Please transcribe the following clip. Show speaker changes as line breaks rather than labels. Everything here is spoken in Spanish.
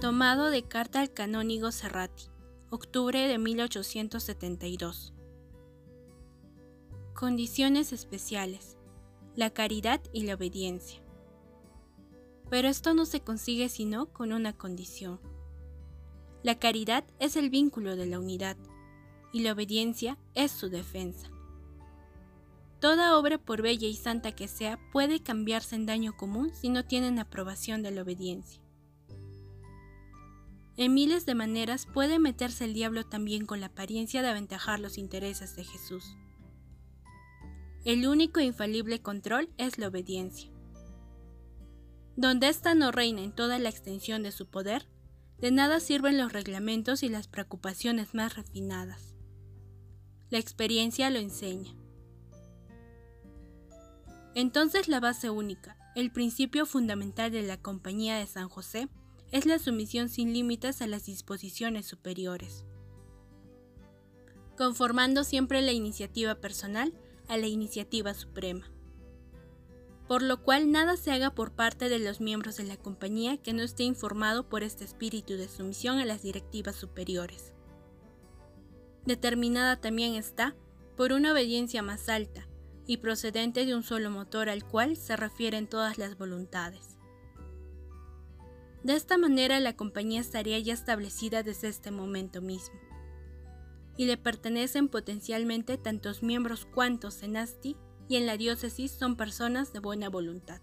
Tomado de carta al canónigo Serrati, octubre de 1872. Condiciones especiales. La caridad y la obediencia. Pero esto no se consigue sino con una condición. La caridad es el vínculo de la unidad y la obediencia es su defensa. Toda obra, por bella y santa que sea, puede cambiarse en daño común si no tienen aprobación de la obediencia. En miles de maneras puede meterse el diablo también con la apariencia de aventajar los intereses de Jesús. El único e infalible control es la obediencia. Donde ésta no reina en toda la extensión de su poder, de nada sirven los reglamentos y las preocupaciones más refinadas. La experiencia lo enseña. Entonces la base única, el principio fundamental de la Compañía de San José, es la sumisión sin límites a las disposiciones superiores, conformando siempre la iniciativa personal a la iniciativa suprema. Por lo cual nada se haga por parte de los miembros de la compañía que no esté informado por este espíritu de sumisión a las directivas superiores. Determinada también está por una obediencia más alta, y procedente de un solo motor al cual se refieren todas las voluntades. De esta manera la compañía estaría ya establecida desde este momento mismo, y le pertenecen potencialmente tantos miembros cuantos en Asti y en la diócesis son personas de buena voluntad.